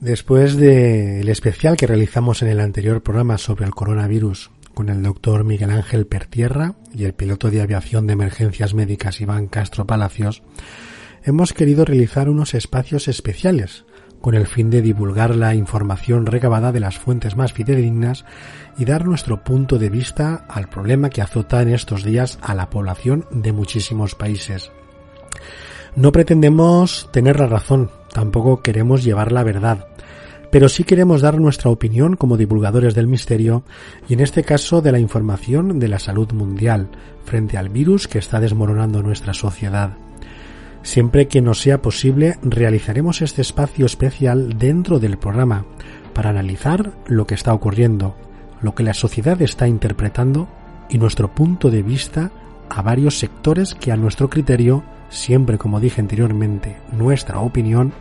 Después del especial que realizamos en el anterior programa sobre el coronavirus con el doctor Miguel Ángel Pertierra y el piloto de aviación de emergencias médicas Iván Castro Palacios, hemos querido realizar unos espacios especiales con el fin de divulgar la información recabada de las fuentes más fidedignas y dar nuestro punto de vista al problema que azota en estos días a la población de muchísimos países. No pretendemos tener la razón, tampoco queremos llevar la verdad, pero sí queremos dar nuestra opinión como divulgadores del misterio y en este caso de la información de la salud mundial frente al virus que está desmoronando nuestra sociedad. Siempre que nos sea posible realizaremos este espacio especial dentro del programa para analizar lo que está ocurriendo, lo que la sociedad está interpretando y nuestro punto de vista a varios sectores que a nuestro criterio, siempre como dije anteriormente, nuestra opinión,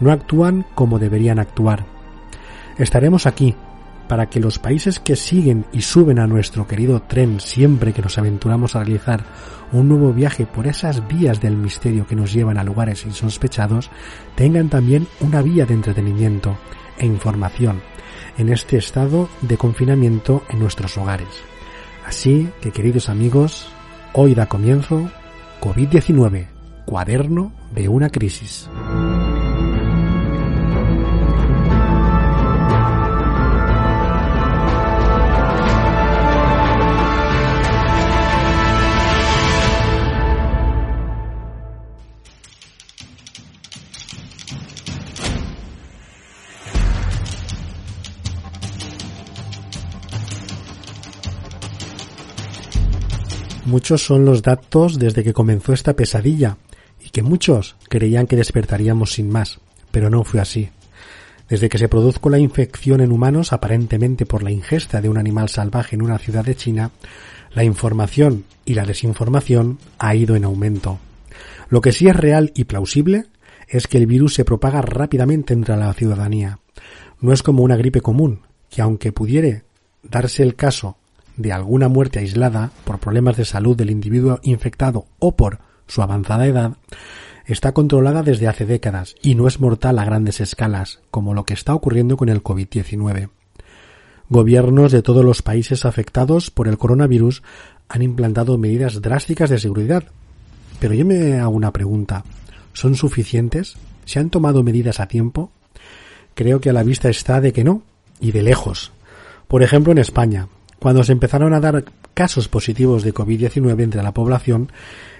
no actúan como deberían actuar. Estaremos aquí para que los países que siguen y suben a nuestro querido tren siempre que nos aventuramos a realizar un nuevo viaje por esas vías del misterio que nos llevan a lugares insospechados, tengan también una vía de entretenimiento e información en este estado de confinamiento en nuestros hogares. Así que queridos amigos, hoy da comienzo COVID-19, cuaderno de una crisis. Muchos son los datos desde que comenzó esta pesadilla y que muchos creían que despertaríamos sin más, pero no fue así. Desde que se produjo la infección en humanos, aparentemente por la ingesta de un animal salvaje en una ciudad de China, la información y la desinformación ha ido en aumento. Lo que sí es real y plausible es que el virus se propaga rápidamente entre la ciudadanía. No es como una gripe común, que aunque pudiere darse el caso de alguna muerte aislada por problemas de salud del individuo infectado o por su avanzada edad, está controlada desde hace décadas y no es mortal a grandes escalas, como lo que está ocurriendo con el COVID-19. Gobiernos de todos los países afectados por el coronavirus han implantado medidas drásticas de seguridad. Pero yo me hago una pregunta. ¿Son suficientes? ¿Se han tomado medidas a tiempo? Creo que a la vista está de que no, y de lejos. Por ejemplo, en España, cuando se empezaron a dar casos positivos de COVID-19 entre la población,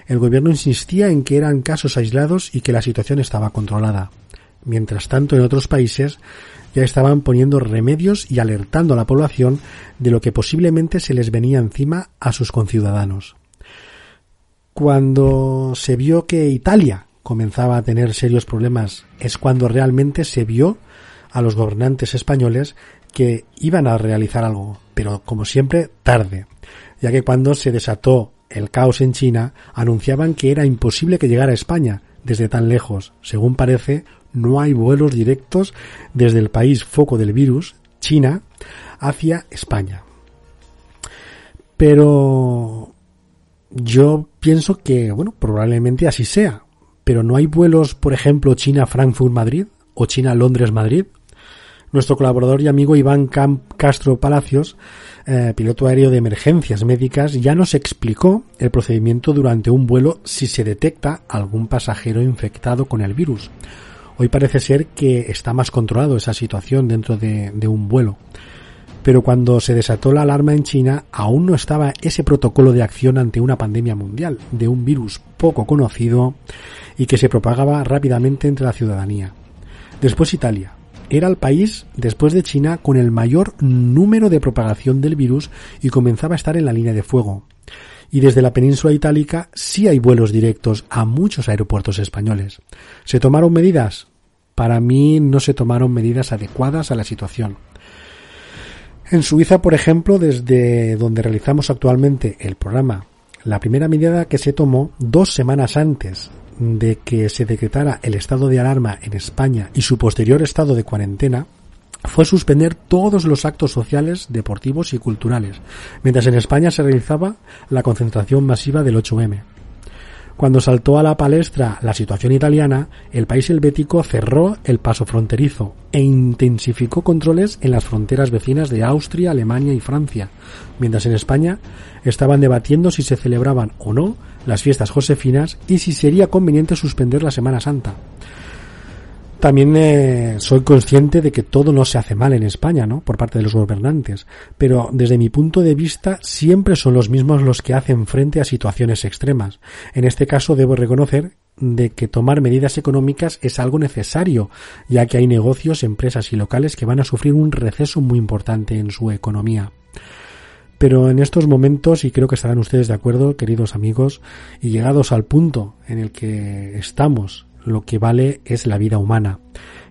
el gobierno insistía en que eran casos aislados y que la situación estaba controlada. Mientras tanto, en otros países ya estaban poniendo remedios y alertando a la población de lo que posiblemente se les venía encima a sus conciudadanos. Cuando se vio que Italia comenzaba a tener serios problemas es cuando realmente se vio a los gobernantes españoles que iban a realizar algo, pero como siempre tarde, ya que cuando se desató el caos en China anunciaban que era imposible que llegara a España desde tan lejos. Según parece, no hay vuelos directos desde el país foco del virus, China, hacia España. Pero yo pienso que, bueno, probablemente así sea. Pero no hay vuelos, por ejemplo, China-Frankfurt-Madrid o China-Londres-Madrid. Nuestro colaborador y amigo Iván Castro Palacios, eh, piloto aéreo de emergencias médicas, ya nos explicó el procedimiento durante un vuelo si se detecta algún pasajero infectado con el virus. Hoy parece ser que está más controlado esa situación dentro de, de un vuelo. Pero cuando se desató la alarma en China, aún no estaba ese protocolo de acción ante una pandemia mundial de un virus poco conocido y que se propagaba rápidamente entre la ciudadanía. Después Italia, era el país, después de China, con el mayor número de propagación del virus y comenzaba a estar en la línea de fuego. Y desde la península itálica sí hay vuelos directos a muchos aeropuertos españoles. ¿Se tomaron medidas? Para mí no se tomaron medidas adecuadas a la situación. En Suiza, por ejemplo, desde donde realizamos actualmente el programa, la primera medida que se tomó dos semanas antes de que se decretara el estado de alarma en España y su posterior estado de cuarentena fue suspender todos los actos sociales, deportivos y culturales, mientras en España se realizaba la concentración masiva del 8M. Cuando saltó a la palestra la situación italiana, el país helvético cerró el paso fronterizo e intensificó controles en las fronteras vecinas de Austria, Alemania y Francia, mientras en España estaban debatiendo si se celebraban o no las fiestas josefinas y si sería conveniente suspender la Semana Santa. También eh, soy consciente de que todo no se hace mal en España, ¿no? Por parte de los gobernantes. Pero desde mi punto de vista, siempre son los mismos los que hacen frente a situaciones extremas. En este caso, debo reconocer de que tomar medidas económicas es algo necesario, ya que hay negocios, empresas y locales que van a sufrir un receso muy importante en su economía. Pero en estos momentos, y creo que estarán ustedes de acuerdo, queridos amigos, y llegados al punto en el que estamos lo que vale es la vida humana.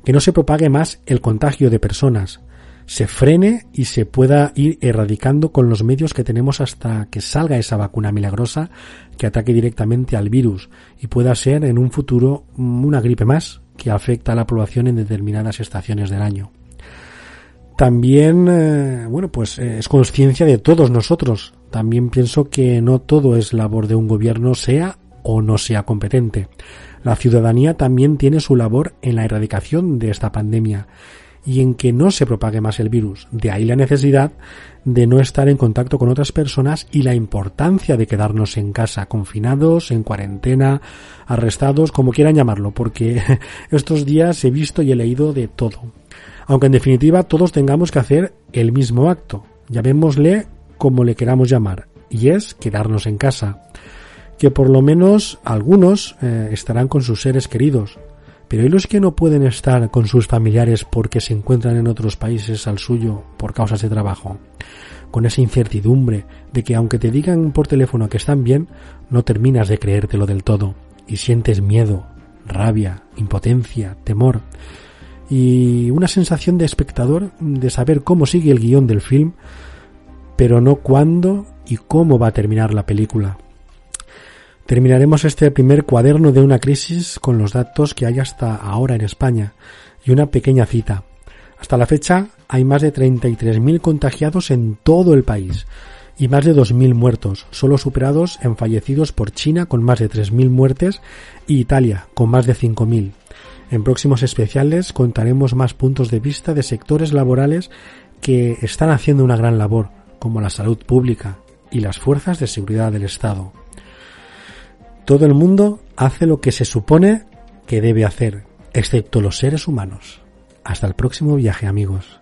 Que no se propague más el contagio de personas, se frene y se pueda ir erradicando con los medios que tenemos hasta que salga esa vacuna milagrosa que ataque directamente al virus y pueda ser en un futuro una gripe más que afecta a la población en determinadas estaciones del año. También, eh, bueno, pues eh, es conciencia de todos nosotros. También pienso que no todo es labor de un gobierno, sea o no sea competente. La ciudadanía también tiene su labor en la erradicación de esta pandemia y en que no se propague más el virus. De ahí la necesidad de no estar en contacto con otras personas y la importancia de quedarnos en casa, confinados, en cuarentena, arrestados, como quieran llamarlo, porque estos días he visto y he leído de todo. Aunque en definitiva todos tengamos que hacer el mismo acto, llamémosle como le queramos llamar, y es quedarnos en casa que por lo menos algunos eh, estarán con sus seres queridos. Pero ¿y los que no pueden estar con sus familiares porque se encuentran en otros países al suyo por causas de trabajo? Con esa incertidumbre de que aunque te digan por teléfono que están bien, no terminas de creértelo del todo y sientes miedo, rabia, impotencia, temor y una sensación de espectador de saber cómo sigue el guion del film, pero no cuándo y cómo va a terminar la película. Terminaremos este primer cuaderno de una crisis con los datos que hay hasta ahora en España y una pequeña cita. Hasta la fecha hay más de 33.000 contagiados en todo el país y más de 2.000 muertos, solo superados en fallecidos por China con más de 3.000 muertes y Italia con más de 5.000. En próximos especiales contaremos más puntos de vista de sectores laborales que están haciendo una gran labor, como la salud pública y las fuerzas de seguridad del Estado. Todo el mundo hace lo que se supone que debe hacer, excepto los seres humanos. Hasta el próximo viaje amigos.